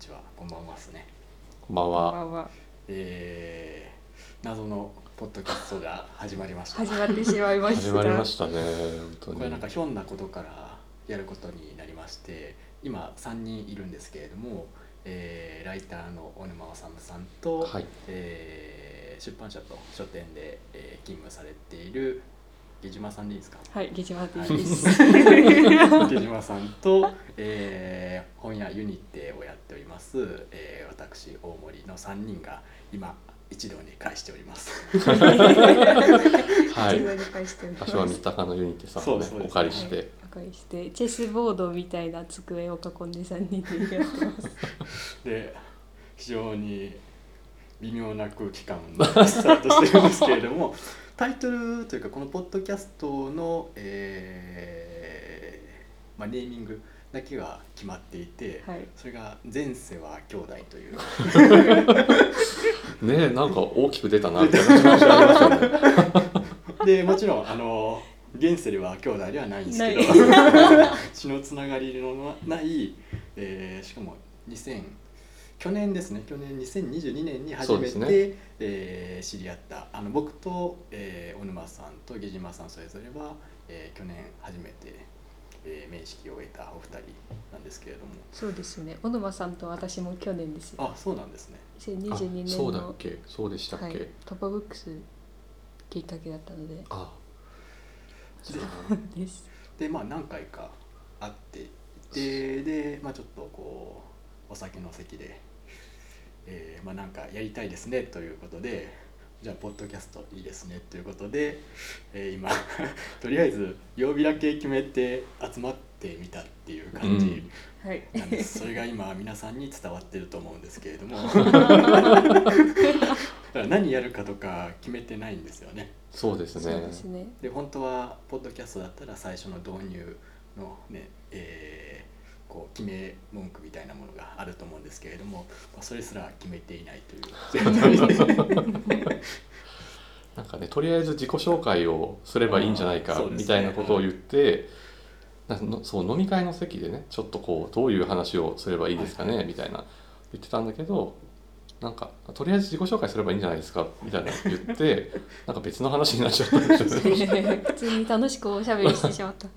ちはこんばんはですねこんばんこんばは。んはえー、謎のポッドキャストが始まりました始まってしまいました始まりましたね。本当に。これなんかひょんなことからやることになりまして今3人いるんですけれども、えーライターの小沼治さんと、はい。えー出版社と書店で、えー勤務されている下島さんでいいですか？はいゲジマテはい。ィです下島さんと、えー本屋ユニテをやっております、えー私大森の3人が今一堂に会しております。はい。ゲジマに返しております。柏三鷹のユニテさんをね。お借りして、はい。お借りして。チェスボードみたい。な机を囲んで三人でやってますで非常に微妙な空気感でスタートしていますけれどもタイトルというかこのポッドキャストの、えーまあ、ネーミングだけが決まっていて、はい。それが「前世は兄弟」という。ねえなんか大きく出たなって感じがありましたね。でもちろんあの現世では兄弟ではないんですけどな 血のつながりのない、えーしかも2000去年ですね。去年2022年に初めて、そうですね。えー知り合ったあの僕と、えー小沼さんと下島さんそれぞれは、えー去年初めて、えー面識を得たお二人なんですけれども。そうですね。小沼さんと私も去年ですよ。あそうなんですね。2022あ年のそうだっけ？そうでしたっけ？はい、トパブックスきっかけだったので。あ。です。でまあ何回か会っていてで、まあ、ちょっとこうお酒の席で、えーまあ、なんかやりたいですねということでじゃあポッドキャストいいですねということで、えー今 とりあえず曜日だけ決めて集まってみたっていう感じはい。なんです、それが今皆さんに伝わってると思うんですけれども。だから何やるかとか決めてないんですよね。そうですそうね。ですね。で本当はポッドキャストだったら最初の導入のね、えーこう決め文句みたいなものがあると思うんですけれども、まあ、それすら決めていないという状態でなんかねとりあえず自己紹介をすればいいんじゃないかみたいなことを言って。なのそう飲み会の席でねちょっとこうどういう話をすればいいですかね、はいみたいな言ってたんだけどなんかとりあえず自己紹介すればいいんじゃないですかみたいな言って なんか別の話になっちゃったんですよね。普通に楽しくおしゃべりしてしまった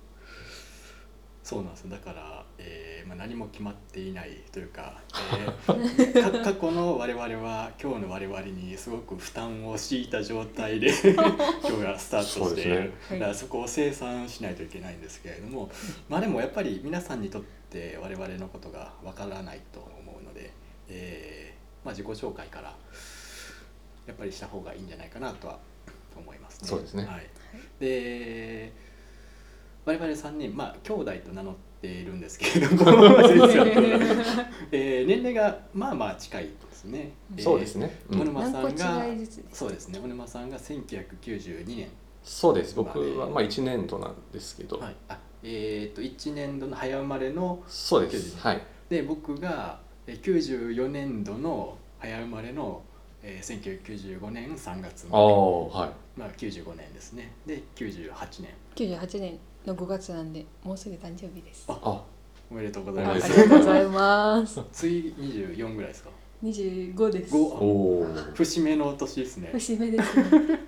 そうなんですだから、えーまあ、何も決まっていないというか, えーか 過去の我々は今日の我々にすごく負担を強いた状態で 今日がスタートしている、そね。だからそこを清算しないといけないんですけれどもまあでもやっぱり皆さんにとって我々のことがわからないと思うので、えーまあ、自己紹介からやっぱりした方がいいんじゃないかなとは思いますね。そうですね。はい、で我々3人まあ兄弟と名乗っているんですけれども。えー年齢がまあまあ近いですね。そうですね、うん。小沼さん何がそうですね。小沼さんが1992年、そうです。僕はまあねまあ1年度なんですけど、はい、あえー、と1年度の早生まれのそうです。はい。で僕がえー94年度の早生まれの、えー、1995年3月ああはい。まあ、95年ですね。で98年。98年の5月なんでもうすぐ誕生日です。ああおめでとうごあざいます。ありがとうございます。次24ぐらいですか？25です。5おお節目の年ですね。節目ですね。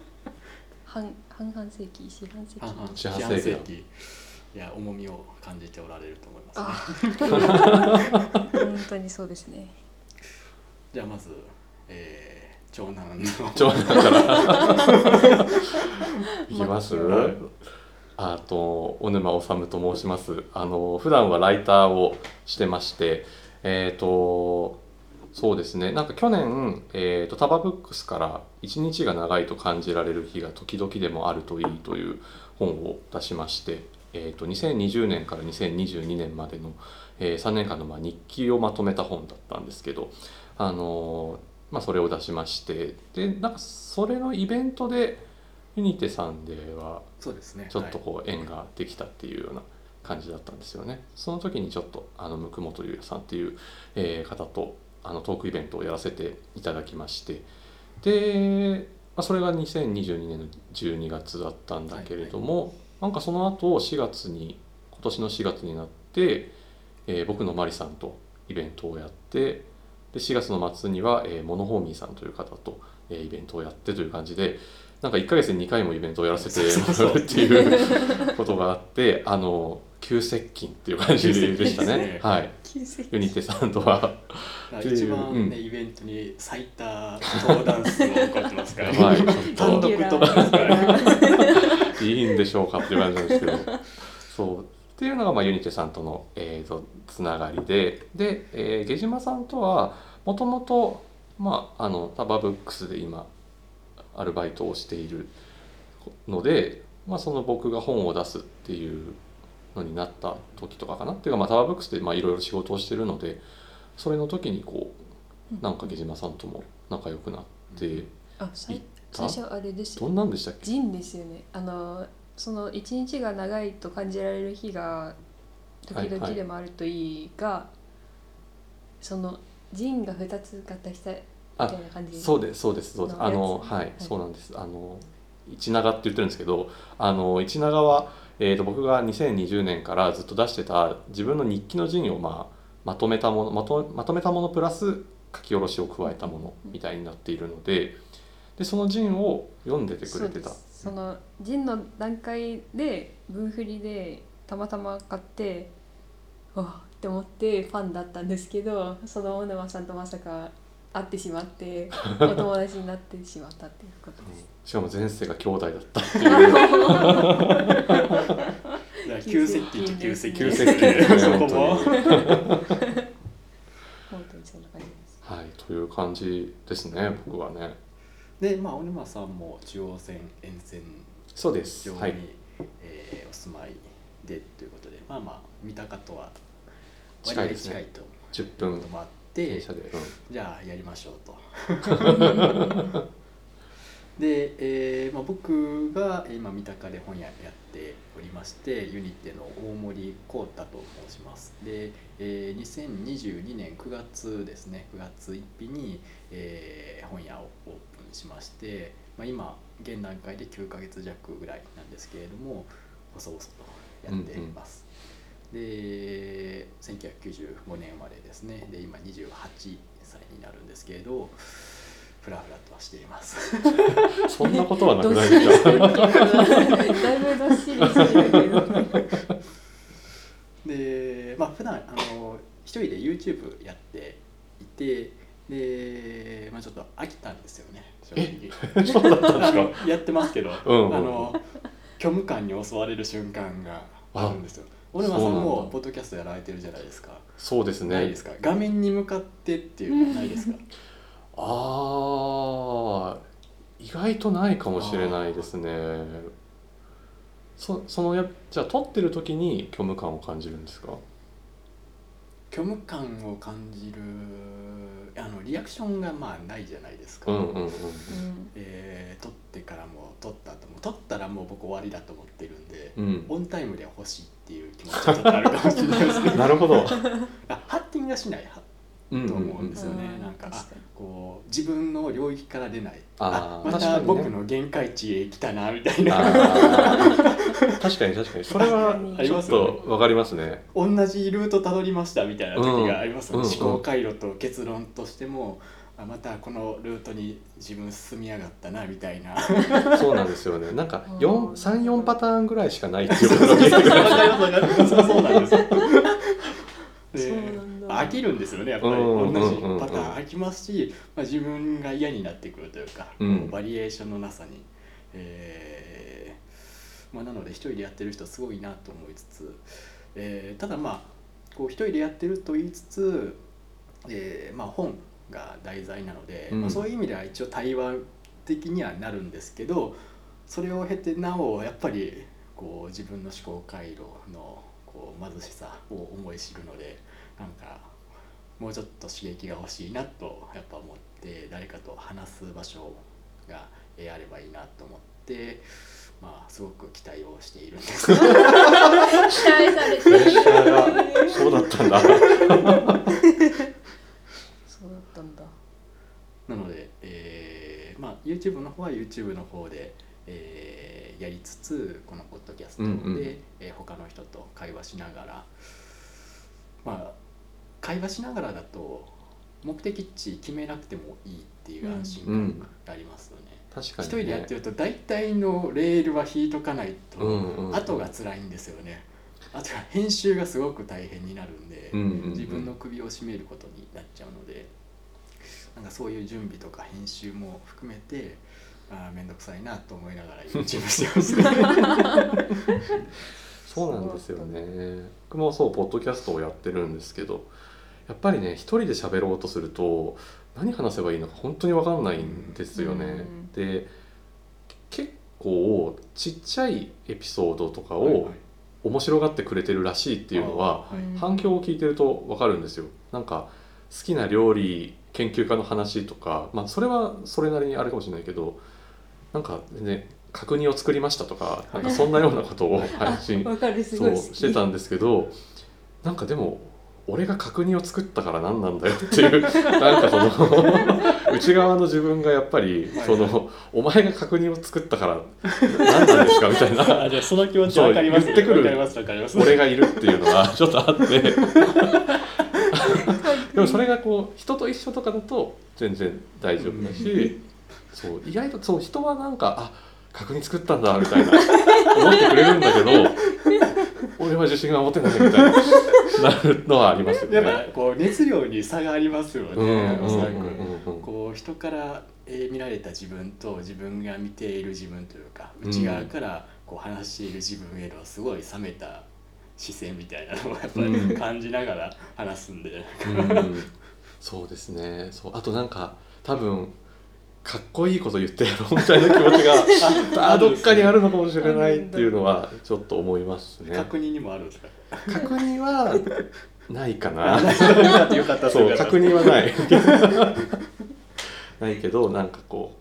半半々世紀四半世紀。半々四半世紀。いや重みを感じておられると思いますね。あ 本当にそうですね。じゃあまず、えー長男の。長男から。いきます？はいあと小沼治と申します。あの普段はライターをしてましてえっ、とそうですね。なんか去年、えー、とタバブックスから「一日が長いと感じられる日が時々でもあるといい」という本を出しまして、えー、と2020年から2022年までの、え3年間のまあ日記をまとめた本だったんですけどあのまあ、それを出しましてでなんかそれのイベントでユニテさんではそうですね。ちょっとこう縁ができたっていうような感じだったんですよね。その時にちょっとあの向本優也さんっていう、えー方とあのトークイベントをやらせていただきまして。で、まあ、それが2022年の12月だったんだけれども、なんかその後4月に今年の4月になって、えー僕のマリさんとイベントをやってで4月の末には、えーモノホーミーさんという方と、えーイベントをやってという感じでなんか1ヶ月に2回もイベントをやらせてもらうっていうことがあってあの急接近っていう感じでしたね。急接近ですね。はい、ユニテさんとは。っていう一番ね、イベントに最多登壇数を誇ってますから、やばい単独。いいんでしょうかっていう感じなんですけど。そう。っていうのが、まあ、ユニテさんとの、えー、とつながりで。で、えー、下島さんとはもともとまああのタバブックスで今アルバイトをしているので、まあ、その僕が本を出すっていうのになった時とかかな。っていうか、まあ、タバブックスでまあいろいろ仕事をしてるのでそれの時にこうなんか下島さんとも仲良くなってあ最行った？最初あれですどよんなんでしたっけ？ジンですよね。あのその一日が長いと感じられる日が時はいはい。々でもあるといいが、そのジンが2つ合体したみたいな感じそうですそうですそうです。のあのはい、はいそうなんです。あの一長って言ってるんですけどあの一長は、えー、と僕が2020年からずっと出してた自分の日記の陣を、まあ、まとめたものまとまとめたものプラス書き下ろしを加えたものみたいになっているのででその陣を読んでてくれてた。そのジンの段階で文振りでたまたま買ってわあって思ってファンだったんですけどその小沼さんとまさか会ってしまって お友達になってしまったっていうことです。しかも前世が兄弟だったっていう。急接近と急接近急接近ですねそこも本当にそんな感じです。はいという感じですね僕はね。でまあ小沼さんも中央線沿線そうです。上に、はい。えーお住まいでということでまあまあ三鷹とは近いですね。近いと10分うん。じゃあやりましょうと。で、えーまあ、僕が今三鷹で本屋やっておりましてユニテの大森幸太と申します。で、えー2022年9月ですね。9月1日に、えー本屋をオープンしまして、まあ、今現段階で9ヶ月弱ぐらいなんですけれども細々とやっています、で1995年生まれですね。で今28歳になるんですけれどフラフラとはしています。そんなことはなくないですか？だいぶどっしりしてるけど。でまあ普段あの一人で YouTube やっていてで、まあ、ちょっと飽きたんですよね正直。そうだったんですか？やってますけど、うんうん。あの虚無感に襲われる瞬間があるんですよ小沼さんもポッドキャストやられてるじゃないですか。そうですね。ないですか？画面に向かってっていうのはないですか？ああ意外とないかもしれないですね。そそのやじゃあ撮ってる時に虚無感を感じるんですか？虚無感を感じるあのリアクションがまあないじゃないですか、うんうんうんうん。えー撮ってからも撮った後も撮ったらもう僕終わりだと思ってるんで、うん。オンタイムで欲しいっていう気持ちはちょっとあるかもしれないですね なるほど。あハッティングがしないと思うんですよね、うん。なんかあ確かに。こう自分の領域から出ない。あーまた僕の限界値へ来たなみたいな。確かに確かに。それはありちょっますよね。とわかりますね。同じルートたどりましたみたいな時がありますよね、うん。思考回路と結論としてもあまたこのルートに自分進みやがったなみたいな。そうなんですよね。なんかうん34パターンぐらいしかないっていうことが見えてくるわかりますわかりますそうそうなんですよでそうなんだ。飽きるんですよねやっぱり。うん。同じパターン飽きますし、まあ、自分が嫌になってくるというか、うん。こうバリエーションのなさに、えーまあ、なので一人でやってる人すごいなと思いつつ、えーただまあこう一人でやってると言いつつ、えーまあ、本が題材なので、うん。まあ、そういう意味では一応対話的にはなるんですけどそれを経てなおやっぱりこう自分の思考回路のこう貧しさを思い知るのでなんかもうちょっと刺激が欲しいなとやっぱ思って誰かと話す場所がえーあればいいなと思ってまあすごく期待をしているんです。期待されてそうだったんだ。そうだったんだ。なので、えーまあ、YouTube の方は YouTube の方で、えーやりつつこのポッドキャストで、うんうん。えー他の人と会話しながら。まあ会話しながらだと目的地決めなくてもいいっていう安心感がありますよね。確かに、一ね、人でやってると大体のレールは引いとかないとうんうん後が辛いんですよね。あとは編集がすごく大変になるんで、うんうんうん。自分の首を絞めることになっちゃうのでなんかそういう準備とか編集も含めてあーめんどくさいなと思いながら YouTube してますね。そうなんですよね僕もそうポッドキャストをやってるんですけどやっぱりね一人で喋ろうとすると何話せばいいのか本当に分かんないんですよね。うんで結構ちっちゃいエピソードとかはいを面白がってくれてるらしいっていうのは反響を聞いてると分かるんですよ。なんか好きな料理研究家の話とか、まあ、それはそれなりにあるかもしれないけどなんかね角煮を作りましたとかなんかそんなようなことを 配信そうしてたんですけどなんかでも俺が角煮を作ったから何なんだよっていう なんかその 内側の自分がやっぱりはい。そのお前が角煮を作ったから何なんですかみたいな。あじゃあその気持ちそうわかります言ってくる。俺がいるっていうのがちょっとあって。でもそれがこう人と一緒とかだと全然大丈夫だし、そう意外とそう人はなんかあ角煮作ったんだみたいな思ってくれるんだけど 俺は自信が持てないみたいななるのはありますよね。やっぱこう熱量に差がありますよね、こう人からえー見られた自分と自分が見ている自分というか内側からこう話している自分へのすごい冷めた視線みたいなのをやっぱうん。り感じながら話すんで、うん。そうですね。そう。あとなんか多分かっこいいこと言ってやろうみたいな気持ちが あどっかにあるのかもしれないっていうのはちょっと思いますね。確認にもあるんですか？確認はないかな。そう確認はない。ないけどなんかこ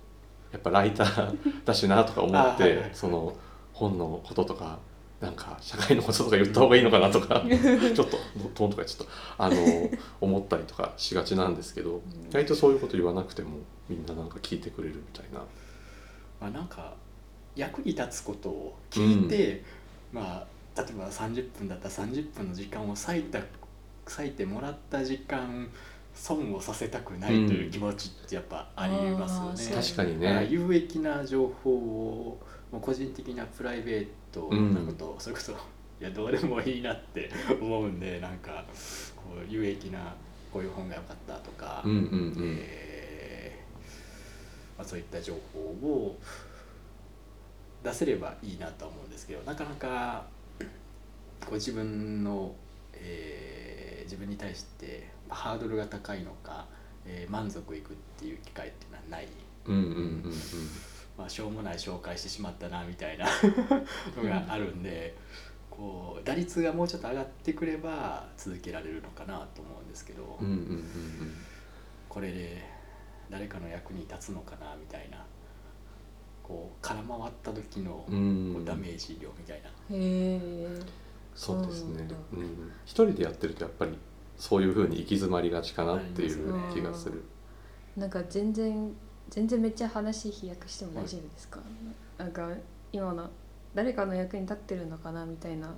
うやっぱライターだしなとか思って、あはいはいその本のこととかなんか社会のこととか言った方がいいのかなとか ちょっとトーンとかちょっとあの思ったりとかしがちなんですけど意外とそういうこと言わなくてもみんななんか聞いてくれるみたいな。まあ、なんか役に立つことを聞いて、まあ例えば30分だったら30分の時間を割いた割いてもらった時間損をさせたくないという気持ちってやっぱありますよね。確かにまあね。有益な情報をもう個人的なプライベートなことを、それこそいやどうでもいいなって思うんでなんかこう有益なこういう本が良かったとか、うんうんうん。えーまあ、そういった情報を出せればいいなとは思うんですけどなかなかこう自分の、えー自分に対してまあハードルが高いのか、えー満足いくっていう機会っていうのはない、うんうんうんうん。まあ、しょうもない紹介してしまったなみたいな のがあるんで。こう打率がもうちょっと上がってくれば続けられるのかなと思うんですけど、これで誰かの役に立つのかなみたいなこう空回った時のこうダメージ量みたいな、へえそうですね。そうなんだ。うん、一人でやってるとやっぱりそういう風に行き詰まりがちかなっていう気がする。なんか全然全然めっちゃ話飛躍しても大丈夫ですか、なんか今の誰かの役に立ってるのかなみたいな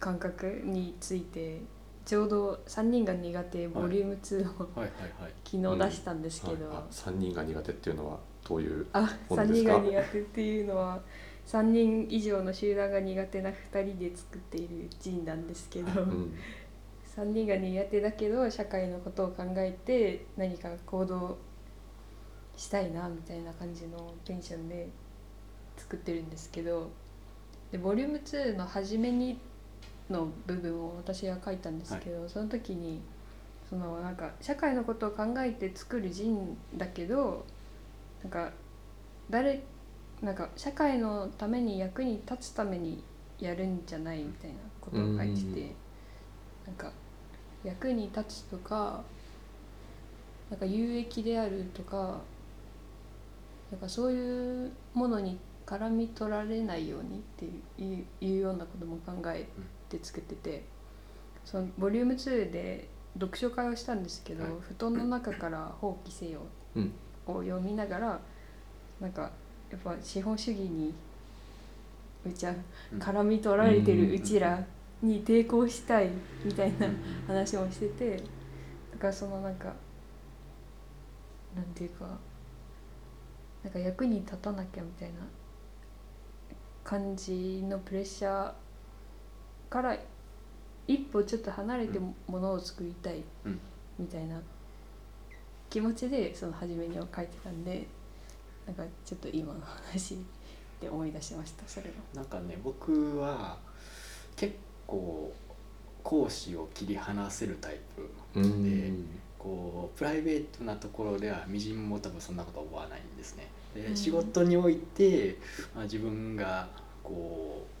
感覚についてちょうど3人が苦手ボリューム2をはいはいはい昨日出したんですけど、はいあ三人が苦手っていうのはどういう。あ3本ですか？人が苦手っていうのは3人以上の集団が苦手な2人で作っているジンなんですけど、うん。3人が苦手だけど社会のことを考えて何か行動したいなみたいな感じのテンションで作ってるんですけど。でボリューム2の初めにの部分を私が書いたんですけど、その時にそのなんか社会のことを考えて作る人だけどなんか誰なんか社会のために役に立つためにやるんじゃないみたいなことを書いてて、うん。なんか役に立つとかなんか有益であるとかなんかそういうものに絡み取られないようにっていういうようなことも考えて作っててそのボリューム2で読書会をしたんですけど、はい。布団の中から「放棄せよ」うん。を読みながらなんかやっぱ資本主義にうちゃうん。絡み取られてるうちらに抵抗したいみたいな話もしててだからそのなんかなんていうかなんか役に立たなきゃみたいな感じのプレッシャーから一歩ちょっと離れてものを作りたいうんみたいな気持ちでその初めには書いてたんでなんかちょっと今の話で思い出しましたそれが。なんかね僕は結構講師を切り離せるタイプうんこうプライベートなところではみじんも多分そんなこと思わないんですね。でうん仕事において、まあ、自分がこう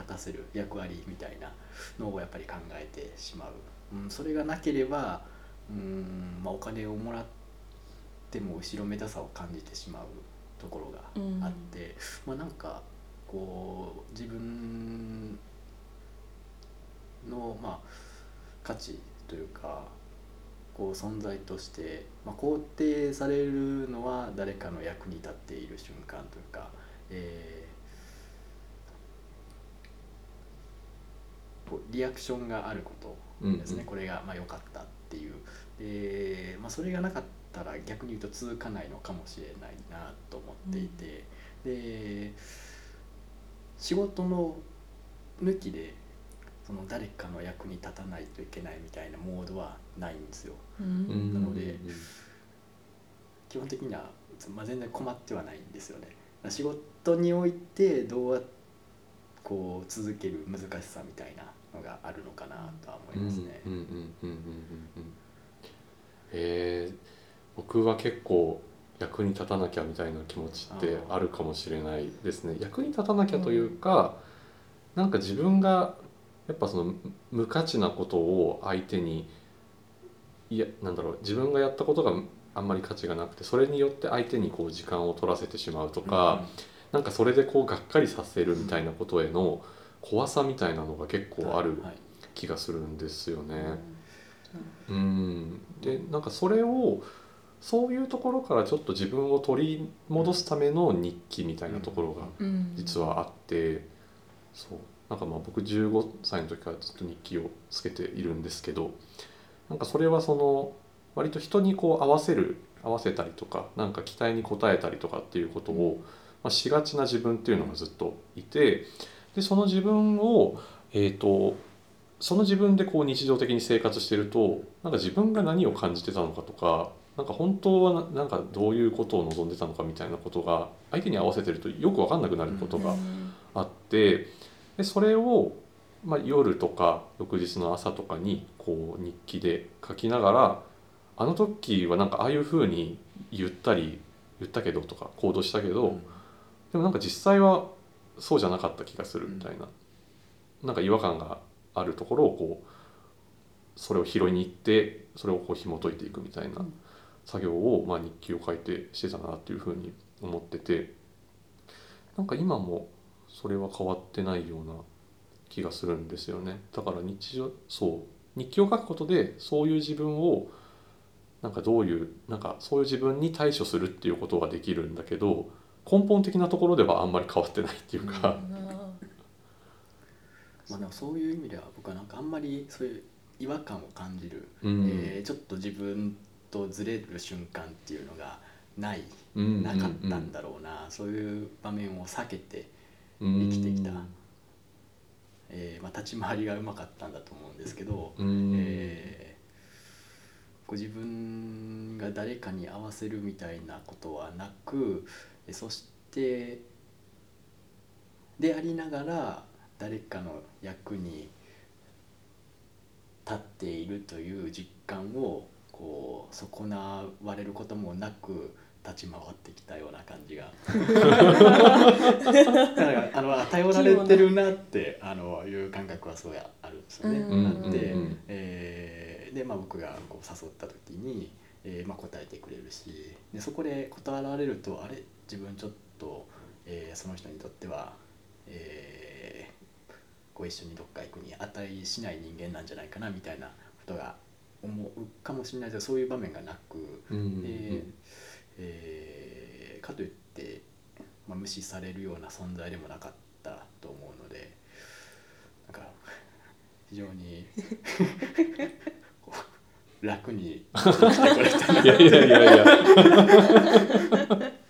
果たせる役割みたいなのをやっぱり考えてしまう。うん、それがなければうん、まあ、お金をもらっても後ろめたさを感じてしまうところがあって、まあなんかこう自分のまあ価値というかこう存在として、まあ、肯定されるのは誰かの役に立っている瞬間というか、えーこうリアクションがあることですね、うんうん。これがまあ良かったっていう。で、まあ、それがなかったら逆に言うと続かないのかもしれないなと思っていて、で仕事の抜きでその誰かの役に立たないといけないみたいなモードはないんですよ。ううん。んなので基本的には、まあ、全然困ってはないんですよね。仕事においてどうやこう続ける難しさみたいなのがあるのかなとは思いますね。うんうんうんうん。うんうんうんえー。僕は結構役に立たなきゃみたいな気持ちってあるかもしれないですね。役に立たなきゃというか、なんか自分がやっぱその無価値なことを相手にいやなんだろう自分がやったことがあんまり価値がなくてそれによって相手にこう時間を取らせてしまうとか、なんかそれでこうがっかりさせるみたいなことへの怖さみたいなのが結構あるはい気がするんですよね。うん。うん、でなんかそれをそういうところからちょっと自分を取り戻すための日記みたいなところがうん。実はあってそう。なんかまあ僕15歳の時からずっと日記をつけているんですけどなんかそれはその割と人にこう合わせる合わせたりとかなんか期待に応えたりとかっていうことを、まあ、しがちな自分っていうのがずっといてでその自分をえー、とその自分でこう日常的に生活してるとなんか自分が何を感じてたのかとかなんか本当はななんかどういうことを望んでたのかみたいなことが相手に合わせてるとよく分かんなくなることがあってでそれを、まあ、夜とか翌日の朝とかにこう日記で書きながらあの時はなんかああいうふうに言ったり言ったけどとか行動したけど、でもなんか実際はそうじゃなかった気がするみたいな、なんか違和感があるところをこうそれを拾いに行ってそれをこう紐解いていくみたいなうん。作業を、まあ、日記を書いてしてたなっていうふうに思ってて。なんか今もそれは変わってないような気がするんですよね。だから日常そう。日記を書くことでそういう自分をなんかどういうなんかそういう自分に対処するっていうことができるんだけど根本的なところではあんまり変わってないっていうか、まあ、でもそういう意味では僕はなんかあんまりそういう違和感を感じる、うん。えーちょっと自分とずれる瞬間っていうのがないうんなかったんだろうな、そういう場面を避けて、うん生きてきた。えーまあ、立ち回りがうまかったんだと思うんですけど、うん。えーご自分が誰かに合わせるみたいなことはなくえそしてでありながら誰かの役に立っているという実感をこう損なわれることもなく立ち回ってきたような感じが だからあの頼られてるなってあのいう感覚はすごいあるんですよね。うんなんで、うんえーで、まあ、僕がこう誘った時に、えーまあ、答えてくれるしでそこで断られるとあれ？自分ちょっと、えーその人にとっては、えーご一緒にどっか行くに値しない人間なんじゃないかなみたいなことが思うかもしれないけどそういう場面がなく。うんでえーかといって、まあ、無視されるような存在でもなかったと思うので非常に楽に。してくれたいやいやいやいや。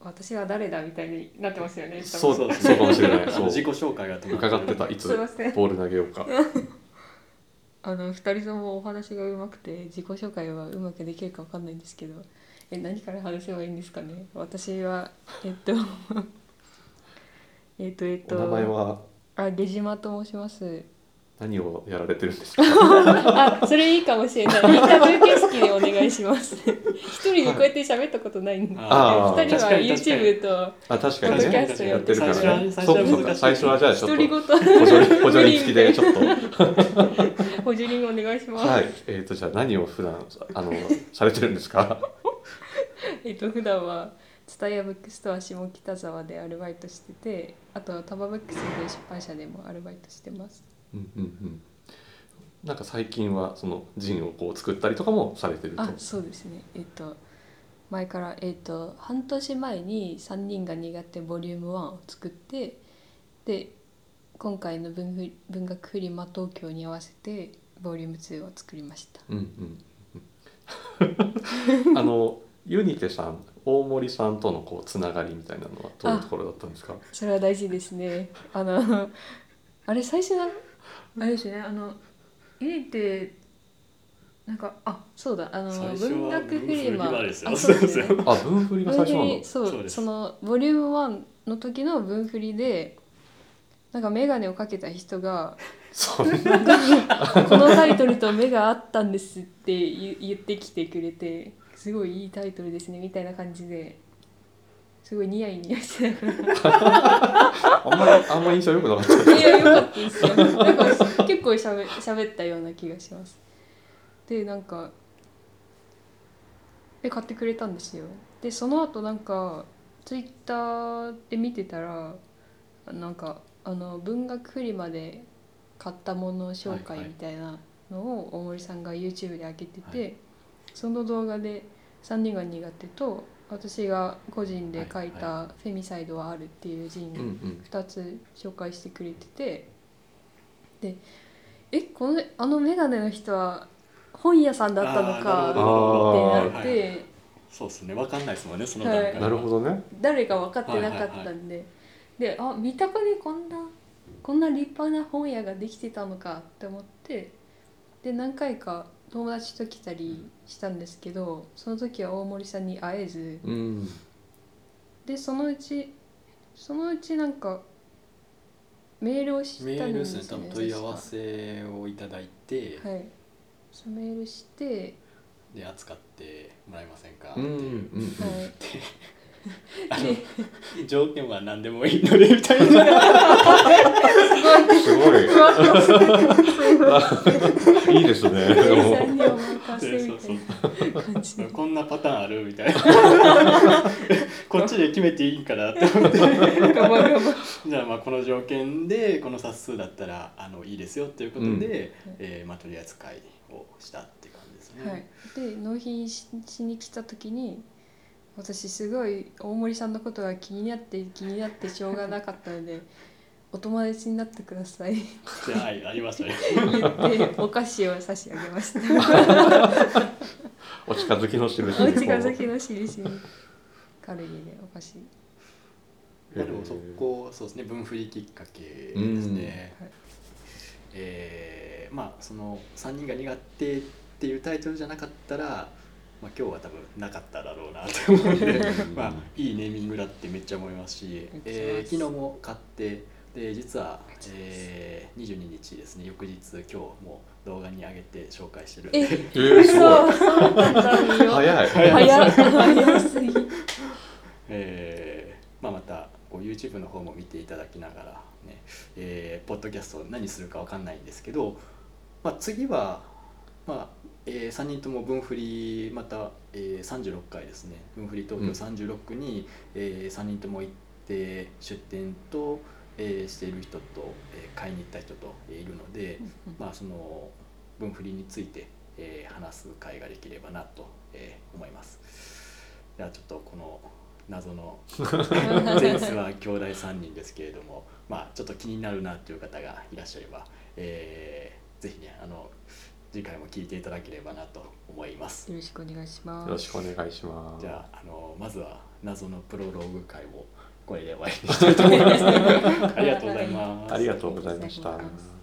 私は誰だみたいになってますよね。そう多分。そうかもしれない。そう。自己紹介が伺ってたいつ。ボール投げようか。あの二人ともお話がうまくて自己紹介はうまくできるかわかんないんですけどえ何から話せばいいんですかね。私はえっとえっとえっとお名前は？あ下島と申します何をやられてるんですか？あそれいいかもしれない。インタビュー形式でお願いします。一人でこうやって喋ったことないんで。二人は確かに確かに。YouTube とあ確かにポッドキャねストやってるから。ね最初はじゃあちょっと補助輪補助輪付きでちょっと。補助輪お願いします、はい。えーとじゃあ何を普段あのされてるんですか？えっと普段は蔦屋ブックストア下北沢でアルバイトしててあとタバブックスで出版社でもアルバイトしてますうんうんうん。なんか最近はそのジンをこう作ったりとかもされてると。あそうですね。えっと前からえっと半年前に「3人が苦手ボリューム1を作ってで今回の文ふ文学フリマ東京に合わせてボリューム2を作りました。うんうんうん あのユニテさん大森さんとのこうつながりみたいなのはどういうところだったんですか？それは大事ですね。あのあれ最初のあれですねあのユニってなんかあそうだあの最初は文学フリマ文フリマですよ。あそうですねあ文振りが最初なの文振りそうそうです。そのボリューム1の時の文振りでなんか眼鏡をかけた人がそんな「このタイトルと目があったんです」って言言ってきてくれてすごいいいタイトルですねみたいな感じですごいニヤニヤしてたから。あんまりあんまり印象良くなかった。いや良かったですよ。なんか結構しゃべ喋ったような気がします。でなんかで買ってくれたんですよ。でその後なんかツイッターで見てたらなんかあの文学フリマで買ったもの紹介みたいなのを大森さんが YouTube で上げてて、はその動画で「3人が苦手」と私が個人で書いはいた「フェミサイドはある」っていうジンうんうん。2つ紹介してくれててでえこのあの眼鏡の人は本屋さんだったのかってなってそうですね。分かんないですもんねその段階はなるほどね。誰か分かってなかったんで、であ三鷹でこんなこんな立派な本屋ができてたのかって思ってで何回か友達と来たりしたんですけどその時は大森さんに会えずうん。でそのうちそのうちなんかメールをしたんメールでですすね。ね多分問い合わせをいただいて、はい。そうメールして、で扱ってもらえませんか、って。い。うんうんはい、条件は何でもいいのでみたいな。すごい。い。いですね。こんなパターンある？みたいな。こっちで決めていいんかなって思って。じゃあまあこの条件でこの冊数だったらあのいいですよっていうことで、うん。えーまあ、取り扱いをしたっていう感じですね。はい、で納品ししに来た時に私すごい大森さんのことが気になって気になってしょうがなかったので「お友達になってください」ってではいありましたね。言ってお菓子を差し上げましたお近づきの印お近づきの印にカルディでお菓子。まあでもそこそうですね分振りきっかけですね。はい。えーまあその3人が苦手っていうタイトルじゃなかったら、まあ、今日は多分なかっただろうなと思うんでまあいいネーミングだってめっちゃ思いますし、えー昨日も買ってで実は、えー、22日ですね。翌日今日も動画に上げて紹介してるんで。ええー、すごいそうそうなんだよ。早い。早早すぎ。えーまあ、またこう YouTube の方も見ていただきながらね、えーポッドキャスト何するかわかんないんですけど、まあ、次は、まあえ3人とも分振りまた、えー36回ですね。分振り東京36に、え3人とも行って出店と、えーしている人と、えー買いに行った人とえーいるので、まあ、その分振りについて、えー話す会ができればなと、えー思います。ではちょっとこの謎の 前世は兄弟3人ですけれどもまあちょっと気になるなという方がいらっしゃれば、えーぜひねあの次回も聞いていただければなと思います。よろしくお願いしますよろしくお願いしますじゃああのまずは謎のプロローグ会もこれで終わりにしたいと思います。ありがとうございます。ありがとうございました